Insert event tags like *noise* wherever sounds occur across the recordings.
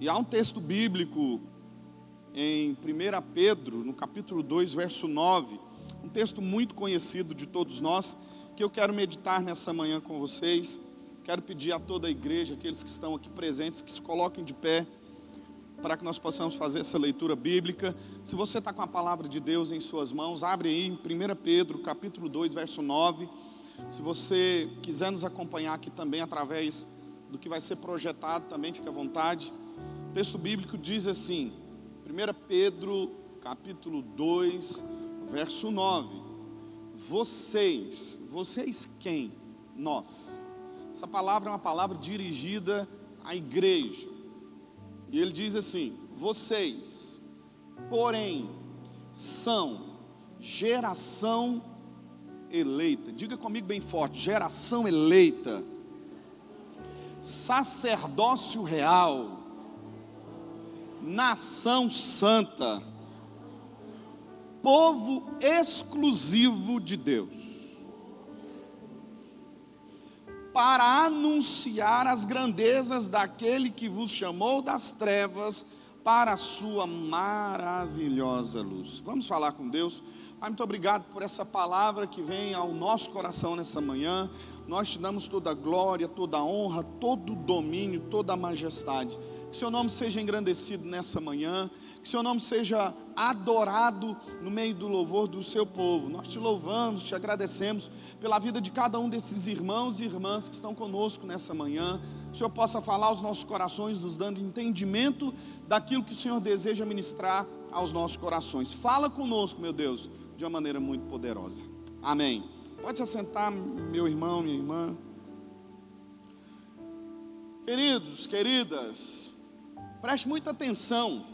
E há um texto bíblico em 1 Pedro, no capítulo 2, verso 9, um texto muito conhecido de todos nós, que eu quero meditar nessa manhã com vocês. Quero pedir a toda a igreja, aqueles que estão aqui presentes, que se coloquem de pé para que nós possamos fazer essa leitura bíblica. Se você está com a palavra de Deus em suas mãos, abre aí em 1 Pedro, capítulo 2, verso 9. Se você quiser nos acompanhar aqui também através do que vai ser projetado, também fica à vontade. O texto bíblico diz assim, 1 Pedro, capítulo 2, verso 9. Vocês, vocês quem? Nós. Essa palavra é uma palavra dirigida à igreja. E ele diz assim: Vocês, porém, são geração eleita. Diga comigo bem forte: geração eleita, sacerdócio real, nação santa, povo exclusivo de Deus para anunciar as grandezas daquele que vos chamou das trevas para a sua maravilhosa luz. Vamos falar com Deus. Pai, muito obrigado por essa palavra que vem ao nosso coração nessa manhã. Nós te damos toda a glória, toda a honra, todo o domínio, toda a majestade. Que seu nome seja engrandecido nessa manhã, que seu nome seja adorado no meio do louvor do seu povo. Nós te louvamos, te agradecemos pela vida de cada um desses irmãos e irmãs que estão conosco nessa manhã. Que o Senhor possa falar aos nossos corações, nos dando entendimento daquilo que o Senhor deseja ministrar aos nossos corações. Fala conosco, meu Deus, de uma maneira muito poderosa. Amém. Pode se assentar, meu irmão, minha irmã. Queridos, queridas, Preste muita atenção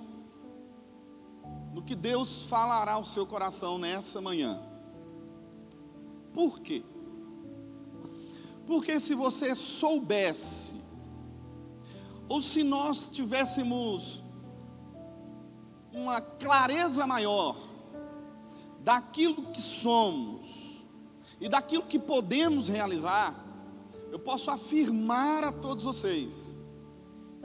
no que Deus falará ao seu coração nessa manhã. Por quê? Porque se você soubesse, ou se nós tivéssemos uma clareza maior daquilo que somos e daquilo que podemos realizar, eu posso afirmar a todos vocês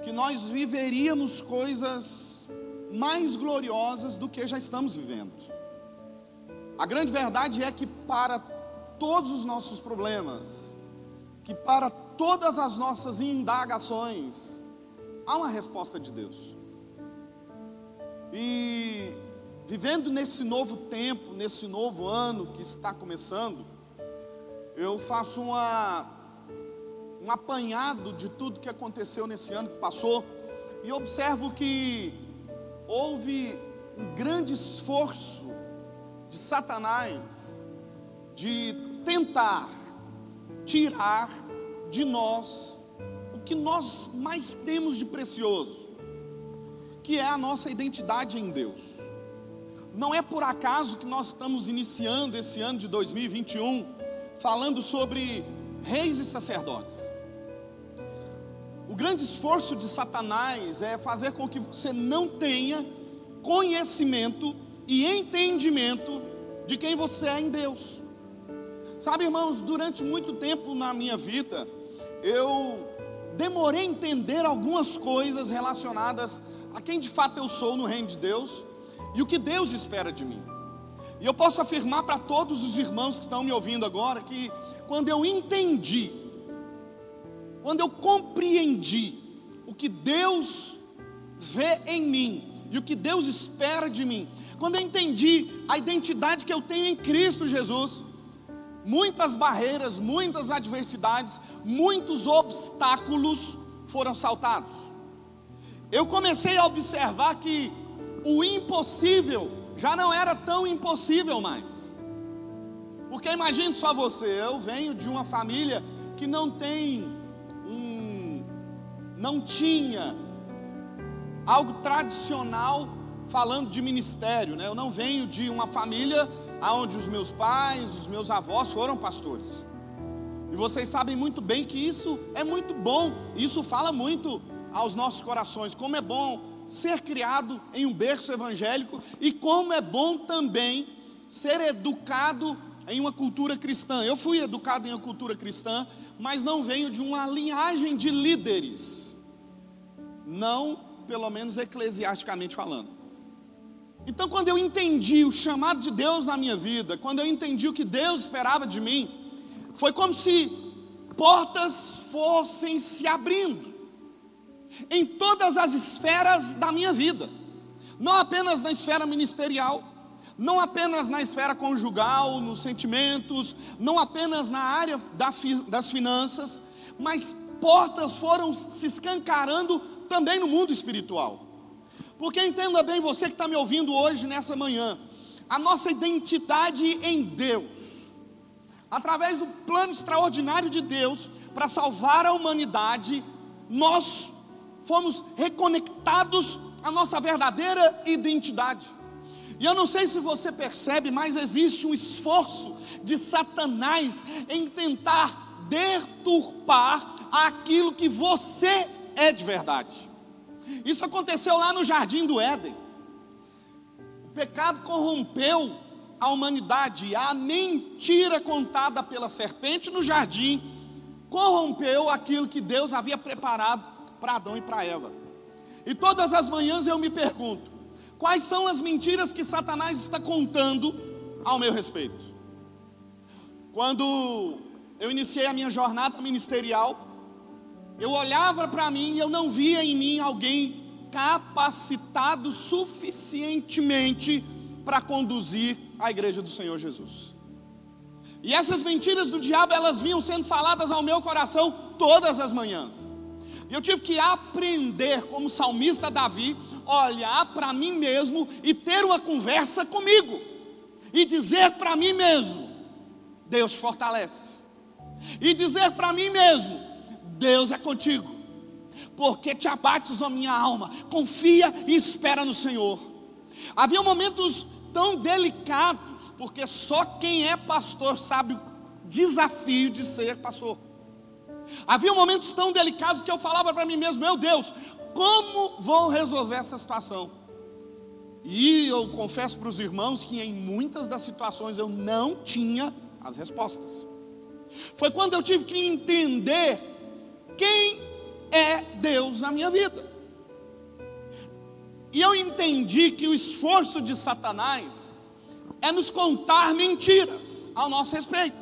que nós viveríamos coisas mais gloriosas do que já estamos vivendo. A grande verdade é que para todos os nossos problemas, que para todas as nossas indagações, há uma resposta de Deus. E vivendo nesse novo tempo, nesse novo ano que está começando, eu faço uma um apanhado de tudo que aconteceu nesse ano que passou, e observo que houve um grande esforço de Satanás de tentar tirar de nós o que nós mais temos de precioso, que é a nossa identidade em Deus. Não é por acaso que nós estamos iniciando esse ano de 2021 falando sobre reis e sacerdotes. O grande esforço de Satanás é fazer com que você não tenha conhecimento e entendimento de quem você é em Deus. Sabe, irmãos, durante muito tempo na minha vida, eu demorei a entender algumas coisas relacionadas a quem de fato eu sou no reino de Deus e o que Deus espera de mim. E eu posso afirmar para todos os irmãos que estão me ouvindo agora que quando eu entendi, quando eu compreendi o que Deus vê em mim e o que Deus espera de mim, quando eu entendi a identidade que eu tenho em Cristo Jesus, muitas barreiras, muitas adversidades, muitos obstáculos foram saltados. Eu comecei a observar que o impossível já não era tão impossível mais. Porque imagine só você, eu venho de uma família que não tem um não tinha algo tradicional falando de ministério, né? Eu não venho de uma família onde os meus pais, os meus avós foram pastores. E vocês sabem muito bem que isso é muito bom, isso fala muito aos nossos corações, como é bom ser criado em um berço evangélico e como é bom também ser educado em uma cultura cristã. Eu fui educado em uma cultura cristã, mas não venho de uma linhagem de líderes. Não pelo menos eclesiasticamente falando. Então, quando eu entendi o chamado de Deus na minha vida, quando eu entendi o que Deus esperava de mim, foi como se portas fossem se abrindo em todas as esferas da minha vida, não apenas na esfera ministerial, não apenas na esfera conjugal, nos sentimentos, não apenas na área das finanças, mas portas foram se escancarando também no mundo espiritual. Porque entenda bem, você que está me ouvindo hoje, nessa manhã, a nossa identidade em Deus, através do plano extraordinário de Deus para salvar a humanidade, nós fomos reconectados à nossa verdadeira identidade. E eu não sei se você percebe, mas existe um esforço de Satanás em tentar deturpar aquilo que você é de verdade. Isso aconteceu lá no jardim do Éden. O pecado corrompeu a humanidade, a mentira contada pela serpente no jardim corrompeu aquilo que Deus havia preparado para Adão e para Eva. E todas as manhãs eu me pergunto: Quais são as mentiras que Satanás está contando ao meu respeito? Quando eu iniciei a minha jornada ministerial, eu olhava para mim e eu não via em mim alguém capacitado suficientemente para conduzir a igreja do Senhor Jesus. E essas mentiras do diabo, elas vinham sendo faladas ao meu coração todas as manhãs. E eu tive que aprender, como salmista Davi, olhar para mim mesmo e ter uma conversa comigo. E dizer para mim mesmo: Deus fortalece. E dizer para mim mesmo: Deus é contigo. Porque te abates a minha alma. Confia e espera no Senhor. Havia momentos tão delicados, porque só quem é pastor sabe o desafio de ser pastor. Havia momentos tão delicados que eu falava para mim mesmo: Meu Deus, como vou resolver essa situação? E eu confesso para os irmãos que em muitas das situações eu não tinha as respostas. Foi quando eu tive que entender quem é Deus na minha vida. E eu entendi que o esforço de Satanás é nos contar mentiras ao nosso respeito.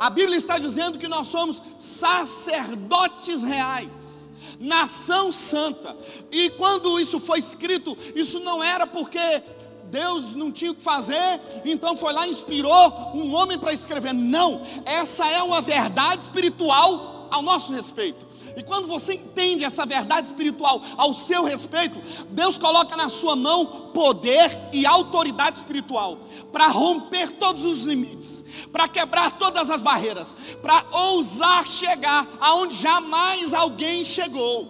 A Bíblia está dizendo que nós somos sacerdotes reais, nação santa. E quando isso foi escrito, isso não era porque Deus não tinha o que fazer, então foi lá e inspirou um homem para escrever. Não, essa é uma verdade espiritual ao nosso respeito. E quando você entende essa verdade espiritual ao seu respeito, Deus coloca na sua mão poder e autoridade espiritual para romper todos os limites, para quebrar todas as barreiras, para ousar chegar aonde jamais alguém chegou.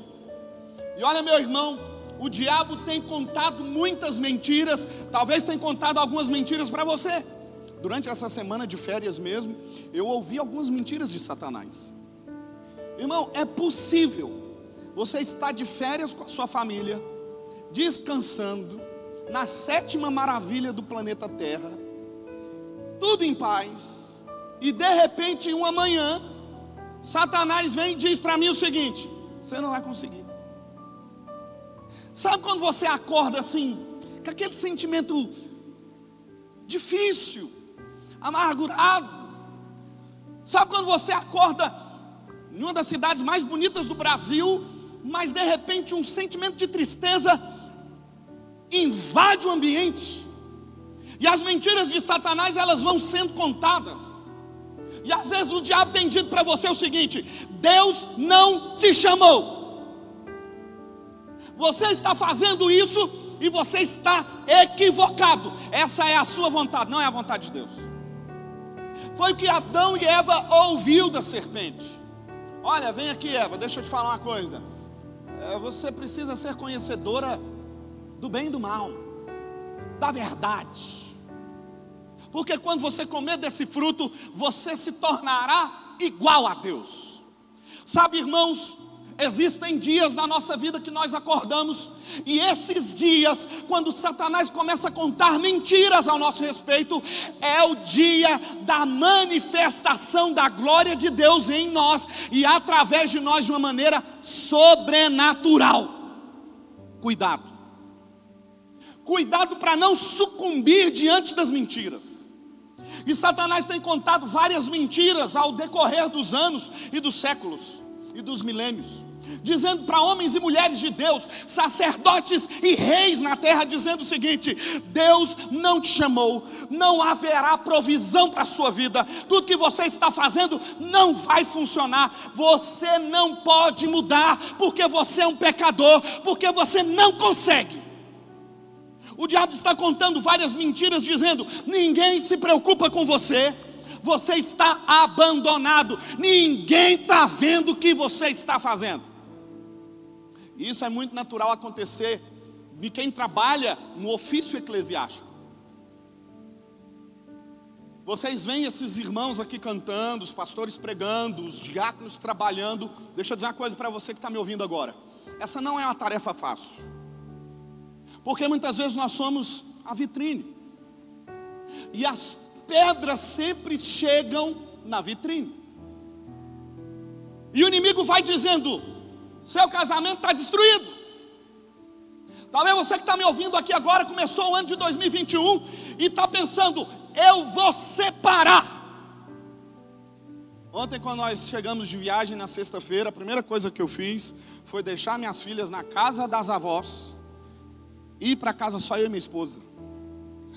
E olha, meu irmão, o diabo tem contado muitas mentiras, talvez tenha contado algumas mentiras para você. Durante essa semana de férias mesmo, eu ouvi algumas mentiras de Satanás. Irmão, é possível você estar de férias com a sua família, descansando, na sétima maravilha do planeta Terra, tudo em paz, e de repente, uma manhã, Satanás vem e diz para mim o seguinte: você não vai conseguir. Sabe quando você acorda assim, com aquele sentimento difícil, amargurado? Sabe quando você acorda em uma das cidades mais bonitas do Brasil, mas de repente um sentimento de tristeza invade o ambiente. E as mentiras de Satanás, elas vão sendo contadas. E às vezes o diabo tem dito para você o seguinte: Deus não te chamou. Você está fazendo isso e você está equivocado. Essa é a sua vontade, não é a vontade de Deus. Foi o que Adão e Eva ouviu da serpente. Olha, vem aqui, Eva, deixa eu te falar uma coisa. É, você precisa ser conhecedora do bem e do mal, da verdade. Porque quando você comer desse fruto, você se tornará igual a Deus. Sabe, irmãos, Existem dias na nossa vida que nós acordamos, e esses dias, quando Satanás começa a contar mentiras ao nosso respeito, é o dia da manifestação da glória de Deus em nós e através de nós de uma maneira sobrenatural. Cuidado. Cuidado para não sucumbir diante das mentiras. E Satanás tem contado várias mentiras ao decorrer dos anos e dos séculos e dos milênios dizendo para homens e mulheres de Deus, sacerdotes e reis na terra, dizendo o seguinte: Deus não te chamou, não haverá provisão para a sua vida, tudo que você está fazendo não vai funcionar, você não pode mudar, porque você é um pecador, porque você não consegue. O diabo está contando várias mentiras, dizendo: ninguém se preocupa com você você está abandonado, ninguém está vendo o que você está fazendo. E isso é muito natural acontecer de quem trabalha no ofício eclesiástico. Vocês veem esses irmãos aqui cantando, os pastores pregando, os diáconos trabalhando. Deixa eu dizer uma coisa para você que está me ouvindo agora. Essa não é uma tarefa fácil. Porque muitas vezes nós somos a vitrine. E as pedras sempre chegam na vitrine. E o inimigo vai dizendo: seu casamento está destruído. Talvez você que está me ouvindo aqui agora começou o ano de 2021 e está pensando, eu vou separar. Ontem, quando nós chegamos de viagem na sexta-feira, a primeira coisa que eu fiz foi deixar minhas filhas na casa das avós ir para casa só eu e minha esposa.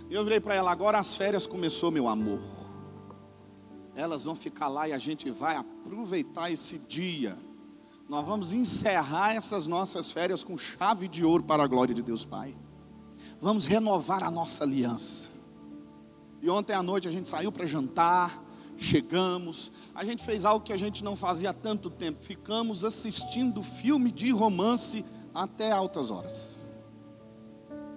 E eu virei para ela: agora as férias começou, meu amor. Elas vão ficar lá e a gente vai aproveitar esse dia nós vamos encerrar essas nossas férias com chave de ouro para a glória de Deus Pai. Vamos renovar a nossa aliança. E ontem à noite a gente saiu para jantar, chegamos, a gente fez algo que a gente não fazia há tanto tempo. Ficamos assistindo filme de romance até altas horas.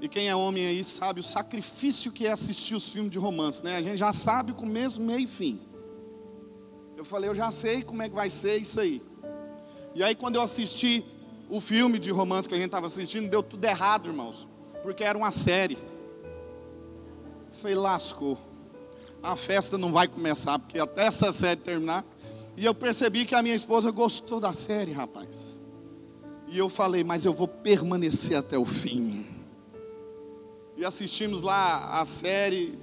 E quem é homem aí sabe o sacrifício que é assistir os filmes de romance, né? A gente já sabe o começo, meio e fim. Eu falei, eu já sei como é que vai ser isso aí. E aí, quando eu assisti o filme de romance que a gente estava assistindo, deu tudo errado, irmãos, porque era uma série. Falei, lascou. A festa não vai começar, porque até essa série terminar. E eu percebi que a minha esposa gostou da série, rapaz. E eu falei, mas eu vou permanecer até o fim. E assistimos lá a série.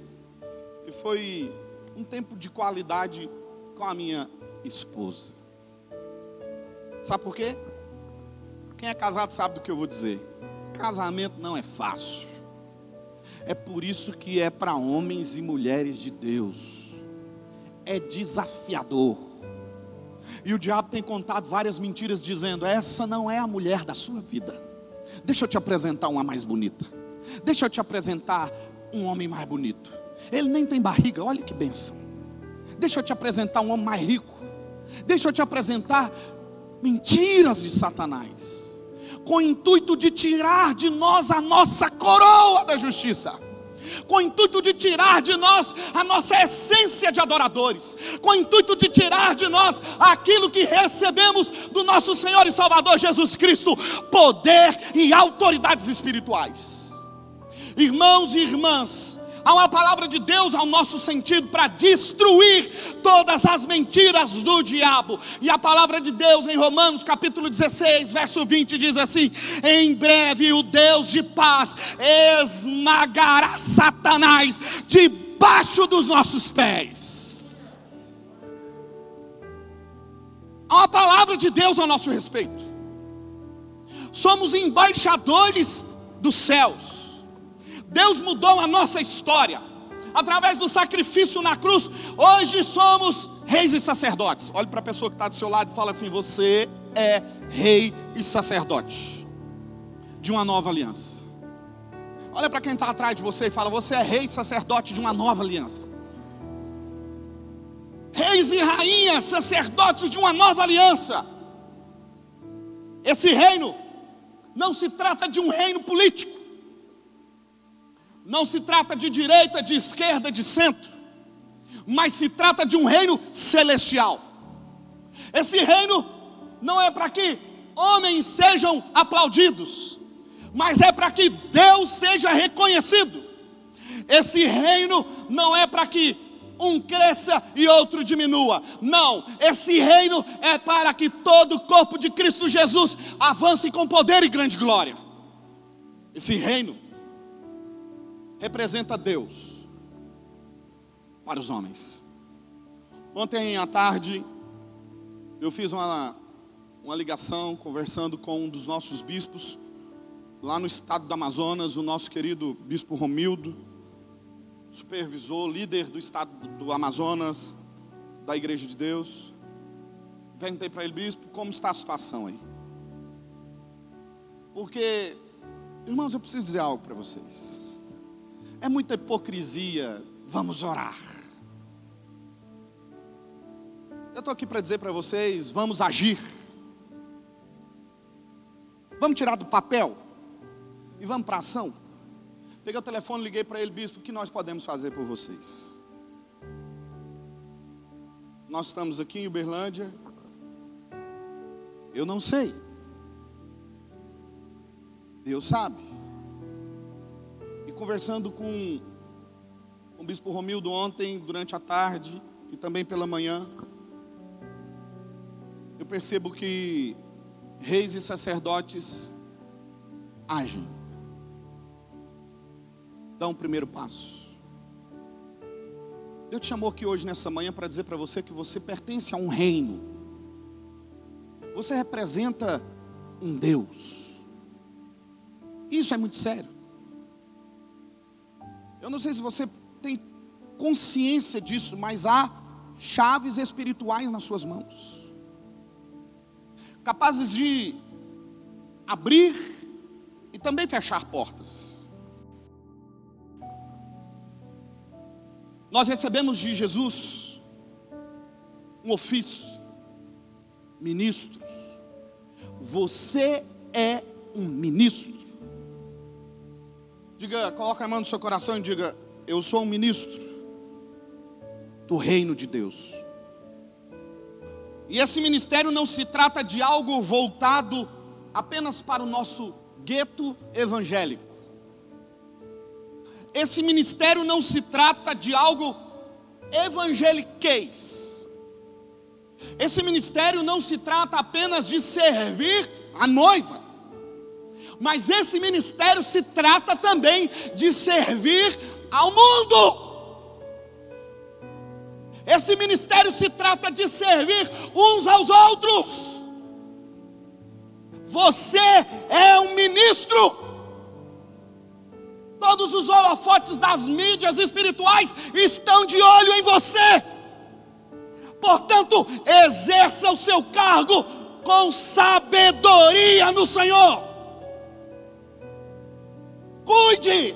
E foi um tempo de qualidade com a minha esposa. Sabe por quê? Quem é casado sabe do que eu vou dizer. Casamento não é fácil. É por isso que é para homens e mulheres de Deus. É desafiador. E o diabo tem contado várias mentiras dizendo: essa não é a mulher da sua vida. Deixa eu te apresentar uma mais bonita. Deixa eu te apresentar um homem mais bonito. Ele nem tem barriga, olha que benção. Deixa eu te apresentar um homem mais rico. Deixa eu te apresentar mentiras de Satanás, com o intuito de tirar de nós a nossa coroa da justiça com o intuito de tirar de nós a nossa essência de adoradores, com o intuito de tirar de nós aquilo que recebemos do nosso Senhor e Salvador Jesus Cristo poder e autoridades espirituais. Irmãos e irmãs, Há uma palavra de Deus ao nosso sentido para destruir todas as mentiras do diabo. E a palavra de Deus em Romanos capítulo 16, verso 20 diz assim: Em breve o Deus de paz esmagará Satanás debaixo dos nossos pés. Há uma palavra de Deus ao nosso respeito. Somos embaixadores dos céus. Deus mudou a nossa história. Através do sacrifício na cruz, hoje somos reis e sacerdotes. Olhe para a pessoa que está do seu lado e fala assim: Você é rei e sacerdote de uma nova aliança. Olha para quem está atrás de você e fala: Você é rei e sacerdote de uma nova aliança. Reis e rainhas, sacerdotes de uma nova aliança. Esse reino não se trata de um reino político. Não se trata de direita, de esquerda, de centro, mas se trata de um reino celestial. Esse reino não é para que homens sejam aplaudidos, mas é para que Deus seja reconhecido. Esse reino não é para que um cresça e outro diminua. Não, esse reino é para que todo o corpo de Cristo Jesus avance com poder e grande glória. Esse reino representa Deus para os homens. Ontem à tarde, eu fiz uma, uma ligação conversando com um dos nossos bispos, lá no estado do Amazonas, o nosso querido bispo Romildo, supervisor, líder do estado do Amazonas, da Igreja de Deus. Perguntei para ele, bispo, como está a situação aí? Porque, irmãos, eu preciso dizer algo para vocês. É muita hipocrisia, vamos orar. Eu estou aqui para dizer para vocês, vamos agir. Vamos tirar do papel e vamos para ação. Peguei o telefone, liguei para ele, bispo, o que nós podemos fazer por vocês? Nós estamos aqui em Uberlândia. Eu não sei. Deus sabe. Conversando com, o bispo Romildo ontem, durante a tarde e também pela manhã, eu percebo que reis e sacerdotes agem dá um primeiro passo. Deus te chamou aqui hoje nessa manhã para dizer para você que você pertence a um reino. Você representa um Deus. Isso é muito sério. Eu não sei se você tem consciência disso, mas há chaves espirituais nas suas mãos, capazes de abrir e também fechar portas. Nós recebemos de Jesus um ofício, ministros. Você é um ministro. Diga, coloca a mão no seu coração e diga: Eu sou um ministro do reino de Deus. E esse ministério não se trata de algo voltado apenas para o nosso gueto evangélico. Esse ministério não se trata de algo evangeliquez. Esse ministério não se trata apenas de servir a noiva, mas esse ministério se trata também de servir ao mundo. Esse ministério se trata de servir uns aos outros. Você é um ministro Todos os holofotes das mídias espirituais estão de olho em você. Portanto, exerça o seu cargo com sabedoria no Senhor. Cuide,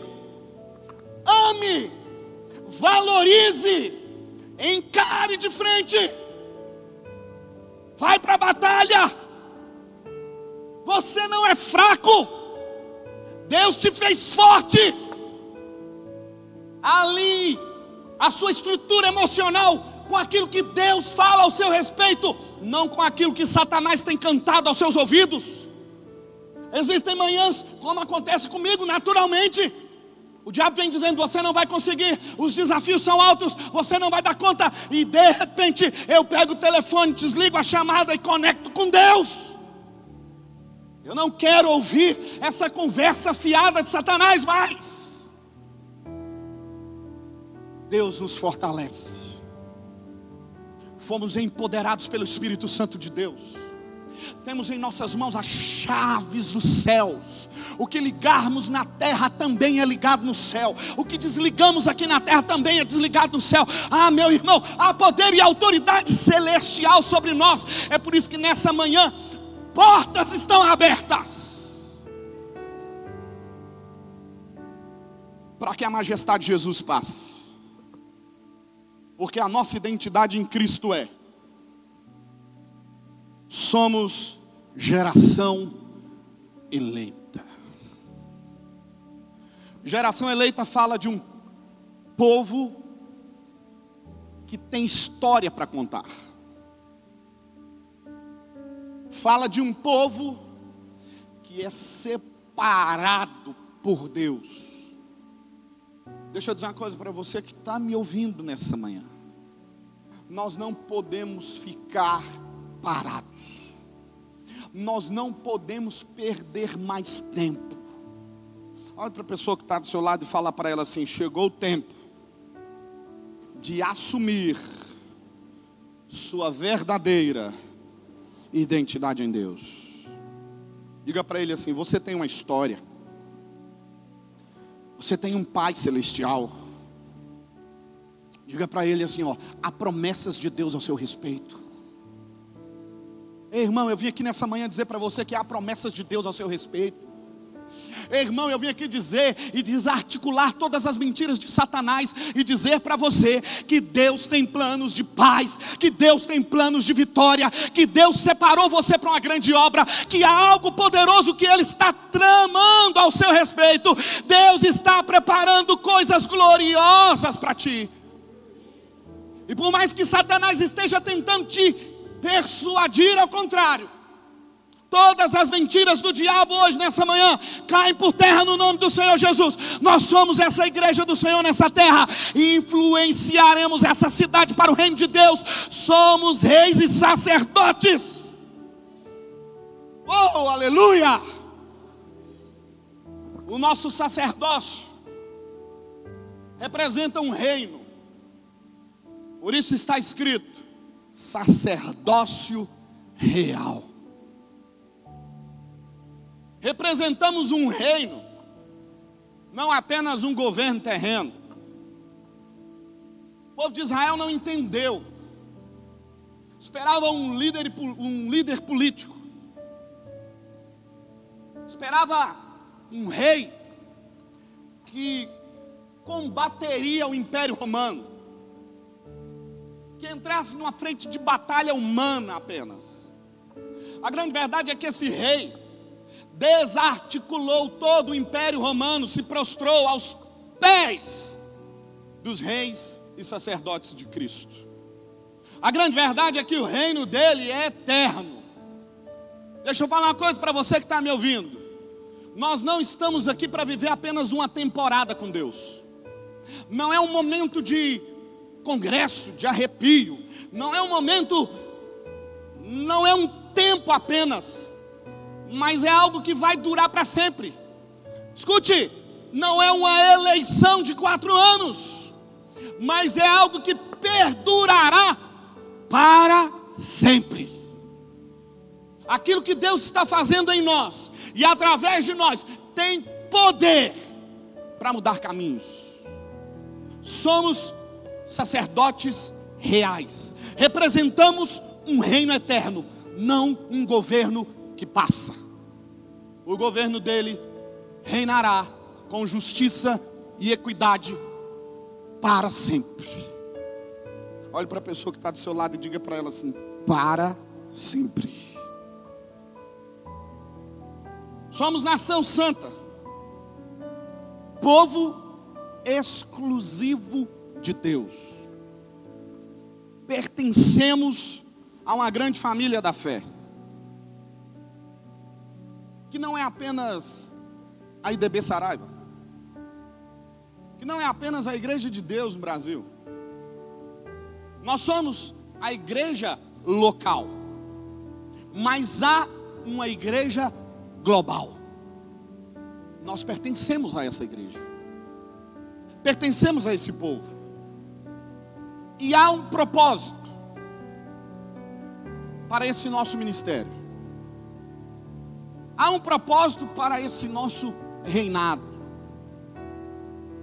ame, valorize, encare de frente. Vai para a batalha. Você não é fraco. Deus te fez forte. Ali, a sua estrutura emocional, com aquilo que Deus fala ao seu respeito, não com aquilo que Satanás tem cantado aos seus ouvidos. Existem manhãs, como acontece comigo naturalmente. O diabo vem dizendo: você não vai conseguir, os desafios são altos, você não vai dar conta. E de repente eu pego o telefone, desligo a chamada e conecto com Deus. Eu não quero ouvir essa conversa fiada de Satanás mais. Deus nos fortalece. Fomos empoderados pelo Espírito Santo de Deus. Temos em nossas mãos as chaves dos céus. O que ligarmos na terra também é ligado no céu. O que desligamos aqui na terra também é desligado no céu. Ah, meu irmão, há poder e autoridade celestial sobre nós. É por isso que nessa manhã portas estão abertas para que a majestade de Jesus passe. Porque a nossa identidade em Cristo é: somos geração eleita. Geração eleita fala de um povo que tem história para contar fala de um povo que é separado por Deus. Deixa eu dizer uma coisa para você que está me ouvindo nessa manhã. Nós não podemos ficar parados, nós não podemos perder mais tempo. Olha para a pessoa que está do seu lado e fala para ela assim: chegou o tempo de assumir sua verdadeira identidade em Deus. Diga para ele assim: você tem uma história, você tem um Pai celestial. Diga para ele assim: ó, há promessas de Deus ao seu respeito. Ei, irmão, eu vim aqui nessa manhã dizer para você que há promessas de Deus ao seu respeito. Irmão, eu vim aqui dizer e desarticular todas as mentiras de Satanás e dizer para você que Deus tem planos de paz, que Deus tem planos de vitória, que Deus separou você para uma grande obra, que há algo poderoso que Ele está tramando ao seu respeito. Deus está preparando coisas gloriosas para ti. E por mais que Satanás esteja tentando te persuadir ao contrário, Todas as mentiras do diabo hoje, nessa manhã, caem por terra no nome do Senhor Jesus. Nós somos essa igreja do Senhor nessa terra e influenciaremos essa cidade para o reino de Deus. Somos reis e sacerdotes. Oh, aleluia! O nosso sacerdócio representa um reino. Por isso está escrito: sacerdócio real. Representamos um reino, não apenas um governo terreno. O povo de Israel não entendeu, esperava um líder, um líder político, esperava um rei que combateria o império romano, que entrasse numa frente de batalha humana apenas. A grande verdade é que esse rei, desarticulou todo o império romano, se prostrou aos pés dos reis e sacerdotes de Cristo. A grande verdade é que o reino dele é eterno. Deixa eu falar uma coisa para você que está me ouvindo. Nós não estamos aqui para viver apenas uma temporada com Deus. Não é um momento de congresso, de arrepio. Não é um momento, não é um tempo apenas mas é algo que vai durar para sempre. Escute, não é uma eleição de quatro anos, mas é algo que perdurará para sempre. Aquilo que Deus está fazendo em nós e através de nós tem poder para mudar caminhos. Somos sacerdotes reais, representamos um reino eterno, não um governo que passa. O governo dele reinará com justiça e equidade para sempre. Olhe para a pessoa que está do seu lado e diga para ela assim: para sempre. Somos nação santa, povo exclusivo de Deus. Pertencemos a uma grande família da fé que não é apenas a IDB Saraiva, que não é apenas a igreja de Deus no Brasil. Nós somos a igreja local, mas há uma igreja global. Nós pertencemos a essa igreja, pertencemos a esse povo, e há um propósito para esse nosso ministério. Há um propósito para esse nosso reinado.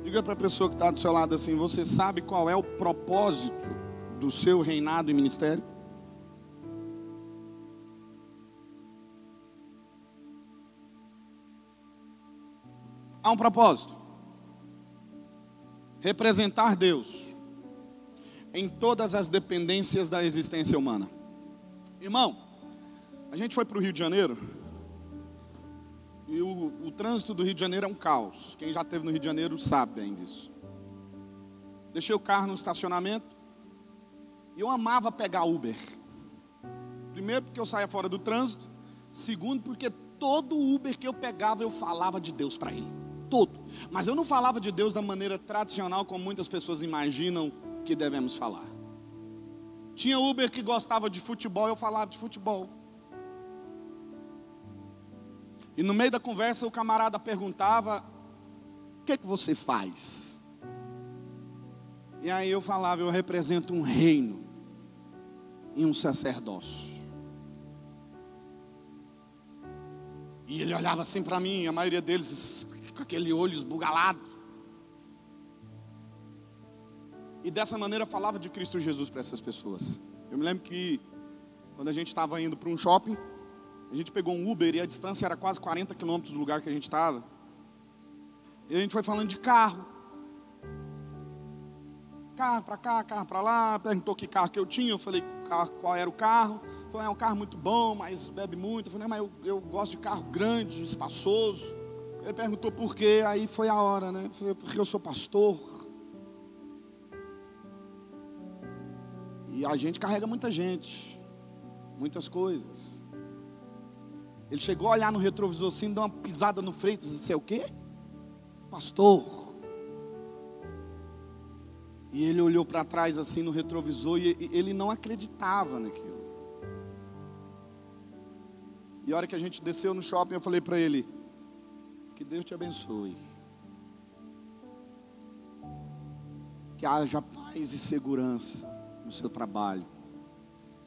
Diga para a pessoa que está do seu lado assim: você sabe qual é o propósito do seu reinado e ministério? Há um propósito: representar Deus em todas as dependências da existência humana. Irmão, a gente foi para o Rio de Janeiro e o, o trânsito do Rio de Janeiro é um caos. Quem já esteve no Rio de Janeiro sabe bem disso. Deixei o carro no estacionamento. E eu amava pegar Uber. Primeiro, porque eu saía fora do trânsito. Segundo, porque todo Uber que eu pegava, eu falava de Deus para ele. Todo. Mas eu não falava de Deus da maneira tradicional, como muitas pessoas imaginam que devemos falar. Tinha Uber que gostava de futebol, eu falava de futebol. E no meio da conversa o camarada perguntava que, que você faz? E aí eu falava, eu represento um reino e um sacerdócio. E ele olhava assim para mim, a maioria deles com aquele olho esbugalado. E dessa maneira falava de Cristo Jesus para essas pessoas. Eu me lembro que quando a gente estava indo para um shopping, a gente pegou um Uber e a distância era quase 40 quilômetros do lugar que a gente estava. E a gente foi falando de carro. Carro para cá, carro para lá. Perguntou que carro que eu tinha. Eu falei qual era o carro. Falei, é um carro muito bom, mas bebe muito. Eu falei, mas eu, eu gosto de carro grande, espaçoso. Ele perguntou por quê. Aí foi a hora, né? Foi porque eu sou pastor. E a gente carrega muita gente, muitas coisas. Ele chegou a olhar no retrovisor assim, deu uma pisada no freio disse: é o quê? Pastor. E ele olhou para trás assim no retrovisor e ele não acreditava naquilo. E a hora que a gente desceu no shopping, eu falei para ele: Que Deus te abençoe. Que haja paz e segurança no seu trabalho.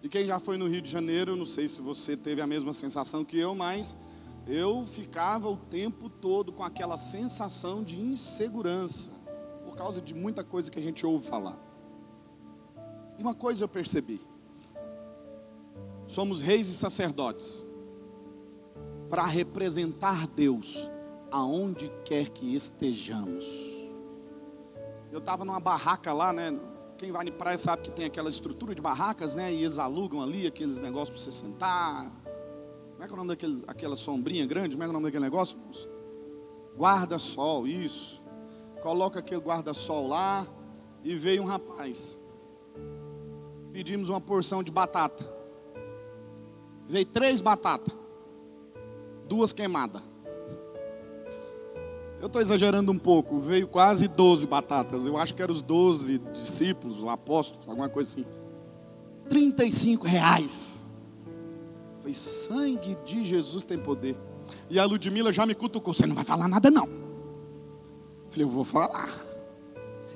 E quem já foi no Rio de Janeiro, não sei se você teve a mesma sensação que eu, mas eu ficava o tempo todo com aquela sensação de insegurança, por causa de muita coisa que a gente ouve falar. E uma coisa eu percebi: somos reis e sacerdotes para representar Deus aonde quer que estejamos. Eu estava numa barraca lá, né? Quem vai em praia sabe que tem aquela estrutura de barracas, né? E eles alugam ali aqueles negócios para você sentar. Como é que é o nome daquele, aquela sombrinha grande? Como é que é o nome daquele negócio? Guarda-sol, isso. Coloca aquele guarda-sol lá e veio um rapaz. Pedimos uma porção de batata. Veio três batatas. Duas queimadas. Eu estou exagerando um pouco, veio quase 12 batatas. Eu acho que eram os 12 discípulos, o apóstolo, alguma coisa assim. 35 reais. Falei, sangue de Jesus tem poder. E a Ludmilla já me cutucou: você não vai falar nada, não. Falei, eu vou falar.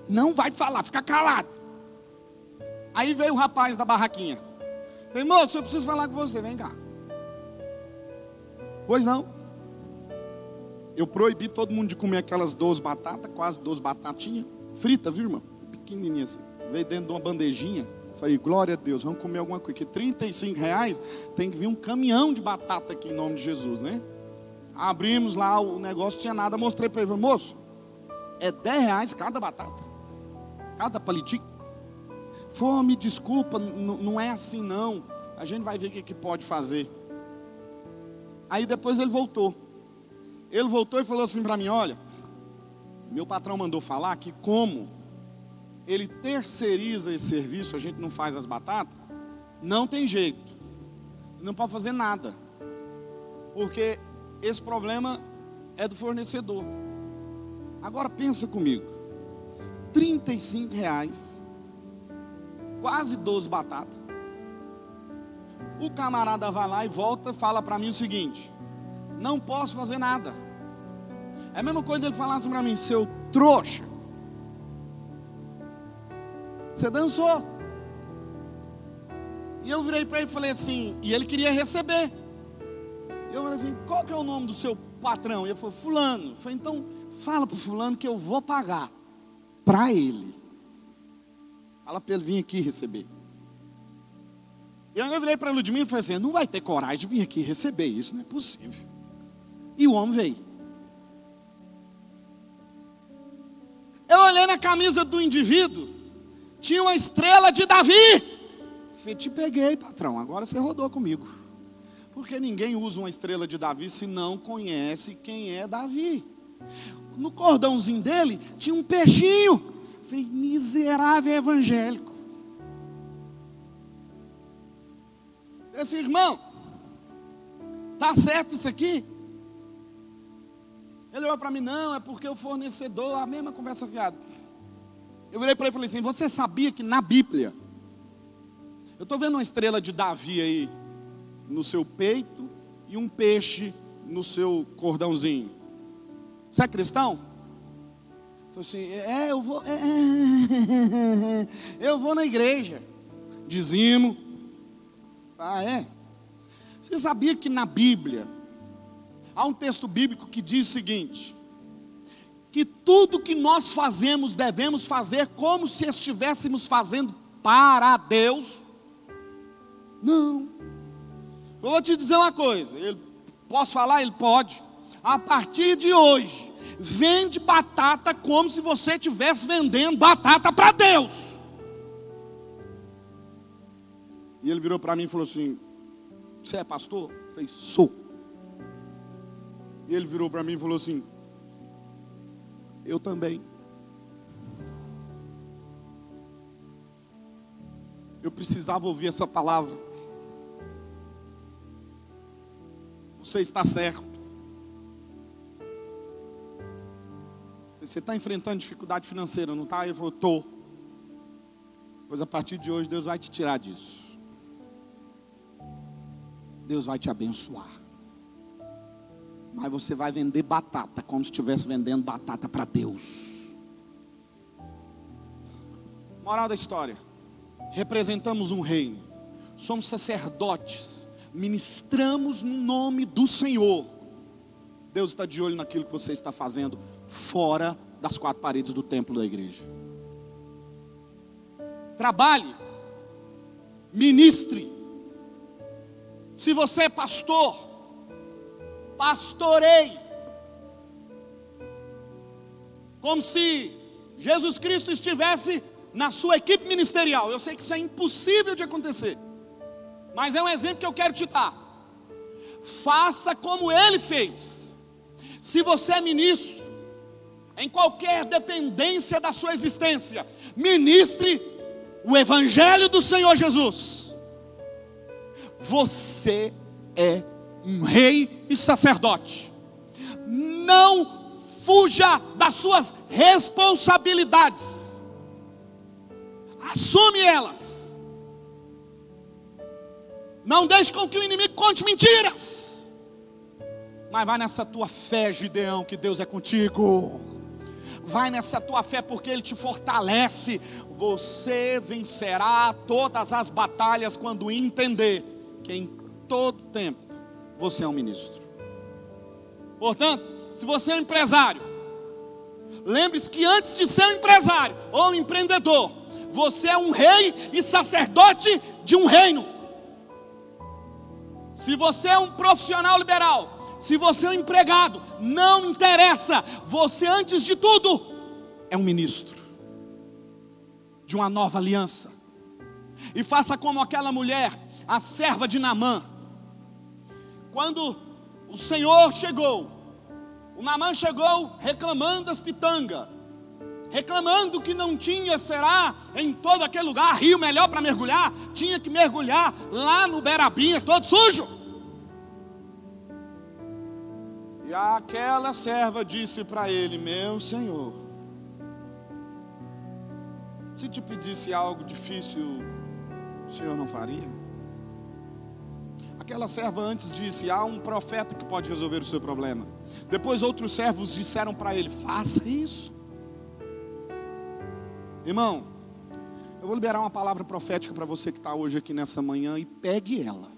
Não vai falar, fica calado. Aí veio o rapaz da barraquinha. Falei, moço, eu preciso falar com você, vem cá. Pois não. Eu proibi todo mundo de comer aquelas 12 batatas, quase 12 batatinhas, frita, viu, irmão? Pequenininha assim. Veio dentro de uma bandejinha. Falei, glória a Deus, vamos comer alguma coisa. Que 35 reais tem que vir um caminhão de batata aqui em nome de Jesus, né? Abrimos lá o negócio, tinha nada. Mostrei para ele, moço, é 10 reais cada batata, cada palitinho. Fome, desculpa, não é assim não. A gente vai ver o que, que pode fazer. Aí depois ele voltou. Ele voltou e falou assim para mim: Olha, meu patrão mandou falar que, como ele terceiriza esse serviço, a gente não faz as batatas, não tem jeito, não pode fazer nada, porque esse problema é do fornecedor. Agora pensa comigo: 35 reais, quase 12 batatas. O camarada vai lá e volta e fala para mim o seguinte: não posso fazer nada. É a mesma coisa ele falasse para mim, seu trouxa. Você dançou. E eu virei para ele e falei assim, e ele queria receber. Eu falei assim, qual que é o nome do seu patrão? E ele falou, fulano. Eu falei, então fala para o fulano que eu vou pagar para ele. Fala para ele vir aqui receber. Eu virei para Ludmilla e falei assim, não vai ter coragem de vir aqui receber isso, não é possível. E o homem veio. Olhei na camisa do indivíduo, tinha uma estrela de Davi. Falei, te peguei, patrão, agora você rodou comigo. Porque ninguém usa uma estrela de Davi se não conhece quem é Davi. No cordãozinho dele tinha um peixinho. Falei, miserável evangélico. Esse irmão, tá certo isso aqui? Ele olhou para mim, não, é porque o fornecedor, a mesma conversa fiada. Eu virei para ele e falei assim: Você sabia que na Bíblia, eu estou vendo uma estrela de Davi aí no seu peito e um peixe no seu cordãozinho. Você é cristão? Falei assim, é, eu vou, é, *laughs* eu vou na igreja, dizimo. Ah, é? Você sabia que na Bíblia, há um texto bíblico que diz o seguinte: que tudo que nós fazemos devemos fazer como se estivéssemos fazendo para Deus? Não. Eu vou te dizer uma coisa, ele, posso falar? Ele pode. A partir de hoje, vende batata como se você estivesse vendendo batata para Deus. E ele virou para mim e falou assim: Você é pastor? Eu falei: Sou. E ele virou para mim e falou assim: Eu também. Eu precisava ouvir essa palavra. Você está certo. Você está enfrentando dificuldade financeira, não está? Falou, estou. Pois a partir de hoje Deus vai te tirar disso. Deus vai te abençoar. Mas você vai vender batata, como se estivesse vendendo batata para Deus. Moral da história: representamos um reino, somos sacerdotes, ministramos no nome do Senhor. Deus está de olho naquilo que você está fazendo fora das quatro paredes do templo da igreja. Trabalhe, ministre. Se você é pastor, pastorei. Como se Jesus Cristo estivesse na sua equipe ministerial. Eu sei que isso é impossível de acontecer, mas é um exemplo que eu quero te dar. Faça como ele fez. Se você é ministro, em qualquer dependência da sua existência, ministre o Evangelho do Senhor Jesus. Você é um rei e sacerdote. Não fuja das suas responsabilidades. Assume elas. Não deixe com que o inimigo conte mentiras. Mas vai nessa tua fé, Gideão, que Deus é contigo. Vai nessa tua fé porque Ele te fortalece. Você vencerá todas as batalhas quando entender que em todo tempo você é um ministro. Portanto, se você é empresário, lembre-se que antes de ser um empresário ou um empreendedor, você é um rei e sacerdote de um reino. Se você é um profissional liberal, se você é um empregado, não interessa, você antes de tudo é um ministro de uma nova aliança. E faça como aquela mulher, a serva de Namã. Quando o Senhor chegou, o Namã chegou reclamando das pitangas, reclamando que não tinha, será, em todo aquele lugar, rio melhor para mergulhar, tinha que mergulhar lá no Berabinha, todo sujo. E aquela serva disse para ele: Meu senhor, se te pedisse algo difícil, o senhor não faria? Aquela serva antes disse: Há um profeta que pode resolver o seu problema. Depois outros servos disseram para ele: Faça isso. Irmão, eu vou liberar uma palavra profética para você que está hoje aqui nessa manhã e pegue ela.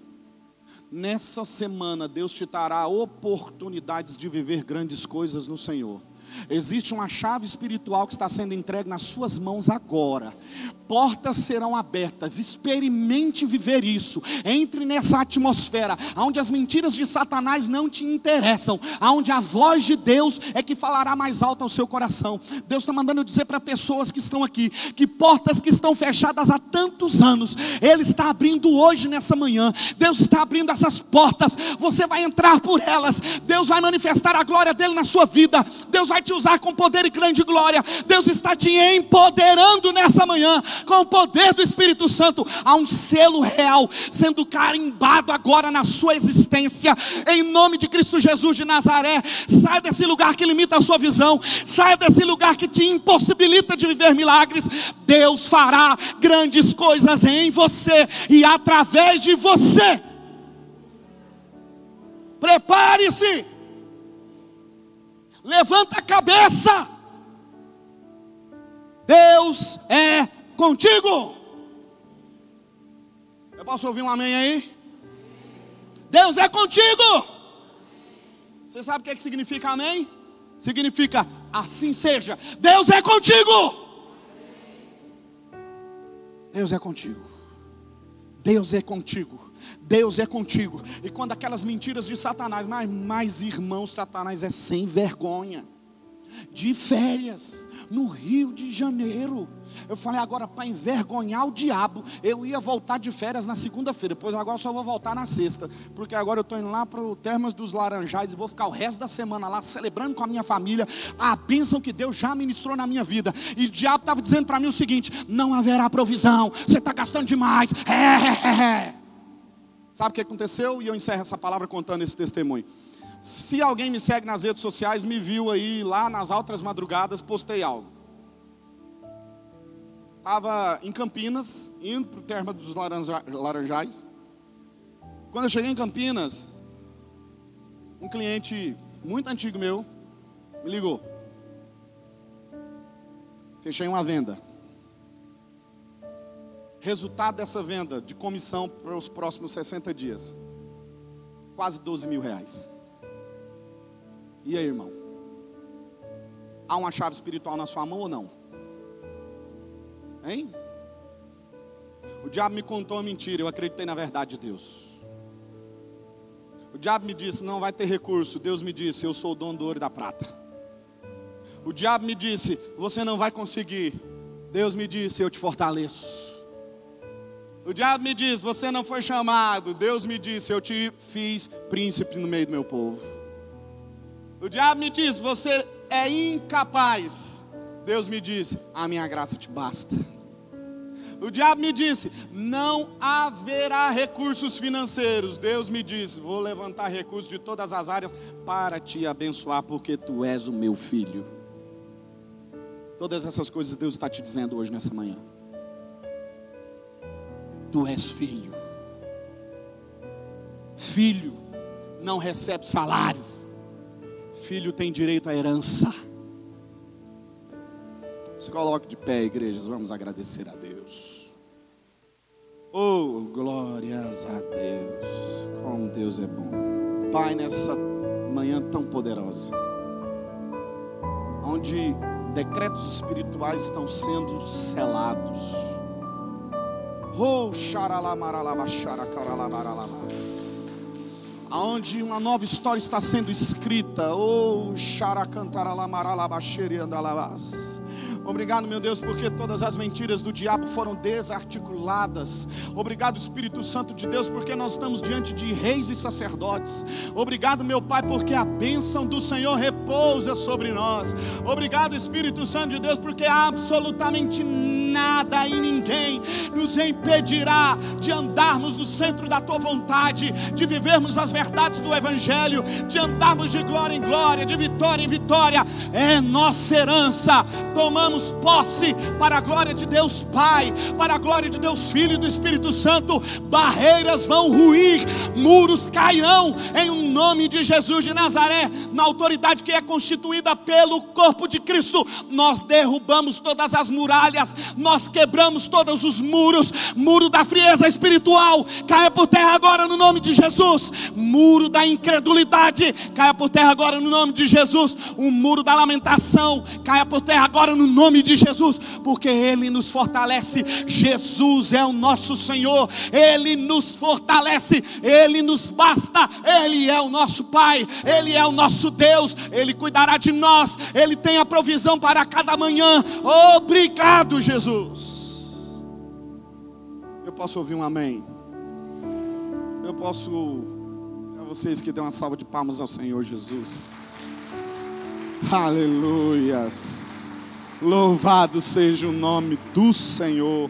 Nessa semana, Deus te dará oportunidades de viver grandes coisas no Senhor. Existe uma chave espiritual que está sendo entregue nas suas mãos agora. Portas serão abertas. Experimente viver isso. Entre nessa atmosfera onde as mentiras de Satanás não te interessam, onde a voz de Deus é que falará mais alto ao seu coração. Deus está mandando dizer para pessoas que estão aqui que portas que estão fechadas há tantos anos, Ele está abrindo hoje nessa manhã. Deus está abrindo essas portas. Você vai entrar por elas. Deus vai manifestar a glória dele na sua vida. Deus vai te usar com poder e grande glória. Deus está te empoderando nessa manhã com o poder do Espírito Santo. Há um selo real sendo carimbado agora na sua existência. Em nome de Cristo Jesus de Nazaré, saia desse lugar que limita a sua visão, saia desse lugar que te impossibilita de viver milagres. Deus fará grandes coisas em você e através de você. Prepare-se. Levanta a cabeça. Deus é contigo. Eu posso ouvir um amém aí? Deus é contigo. Você sabe o que, é que significa amém? Significa assim seja. Deus é contigo. Deus é contigo. Deus é contigo. Deus é contigo. E quando aquelas mentiras de Satanás, mas mais irmão, Satanás é sem vergonha. De férias no Rio de Janeiro. Eu falei agora para envergonhar o diabo, eu ia voltar de férias na segunda-feira, depois agora só vou voltar na sexta, porque agora eu estou indo lá para o Termas dos Laranjais e vou ficar o resto da semana lá celebrando com a minha família a bênção que Deus já ministrou na minha vida. E o diabo estava dizendo para mim o seguinte: não haverá provisão, você está gastando demais. É, é, é. Sabe o que aconteceu? E eu encerro essa palavra contando esse testemunho. Se alguém me segue nas redes sociais, me viu aí lá nas altas madrugadas, postei algo. Estava em Campinas, indo para o termo dos Laranjais. Quando eu cheguei em Campinas, um cliente muito antigo meu me ligou. Fechei uma venda. Resultado dessa venda de comissão para os próximos 60 dias: quase 12 mil reais. E aí, irmão? Há uma chave espiritual na sua mão ou não? Hein? O diabo me contou uma mentira, eu acreditei na verdade de Deus. O diabo me disse: não vai ter recurso. Deus me disse: eu sou o dono do ouro e da prata. O diabo me disse: você não vai conseguir. Deus me disse: eu te fortaleço. O diabo me diz: você não foi chamado. Deus me disse: eu te fiz príncipe no meio do meu povo. O diabo me diz: Você é incapaz. Deus me disse: A minha graça te basta. O diabo me disse: Não haverá recursos financeiros. Deus me disse: Vou levantar recursos de todas as áreas para te abençoar, porque tu és o meu filho. Todas essas coisas Deus está te dizendo hoje nessa manhã. Tu és filho. Filho não recebe salário Filho tem direito à herança. Se coloque de pé, igrejas, vamos agradecer a Deus. Oh, glórias a Deus. Como Deus é bom. Pai, nessa manhã tão poderosa, onde decretos espirituais estão sendo selados. Oh, xaralamaralaba, xaracaralamaralabas aonde uma nova história está sendo escrita. Oh, xaracantaralamaralabaxeri andalabas. Obrigado, meu Deus, porque todas as mentiras do diabo foram desarticuladas. Obrigado, Espírito Santo de Deus, porque nós estamos diante de reis e sacerdotes. Obrigado, meu Pai, porque a bênção do Senhor repousa sobre nós. Obrigado, Espírito Santo de Deus, porque absolutamente nada e ninguém nos impedirá de andarmos no centro da tua vontade, de vivermos as verdades do Evangelho, de andarmos de glória em glória, de vitória em vitória. É nossa herança. Tomamos tomamos posse para a glória de Deus Pai, para a glória de Deus Filho e do Espírito Santo. Barreiras vão ruir, muros cairão em um nome de Jesus de Nazaré, na autoridade que é constituída pelo corpo de Cristo. Nós derrubamos todas as muralhas, nós quebramos todos os muros, muro da frieza espiritual, caia por terra agora no nome de Jesus. Muro da incredulidade, caia por terra agora no nome de Jesus. O muro da lamentação, caia por terra agora no nome de Jesus, porque Ele nos fortalece. Jesus é o nosso Senhor, Ele nos fortalece, Ele nos basta, Ele é o nosso Pai, Ele é o nosso Deus, Ele cuidará de nós, Ele tem a provisão para cada manhã. Obrigado, Jesus. Eu posso ouvir um amém? Eu posso. A vocês que dêem uma salva de palmas ao Senhor Jesus. Aleluias. Louvado seja o nome do Senhor.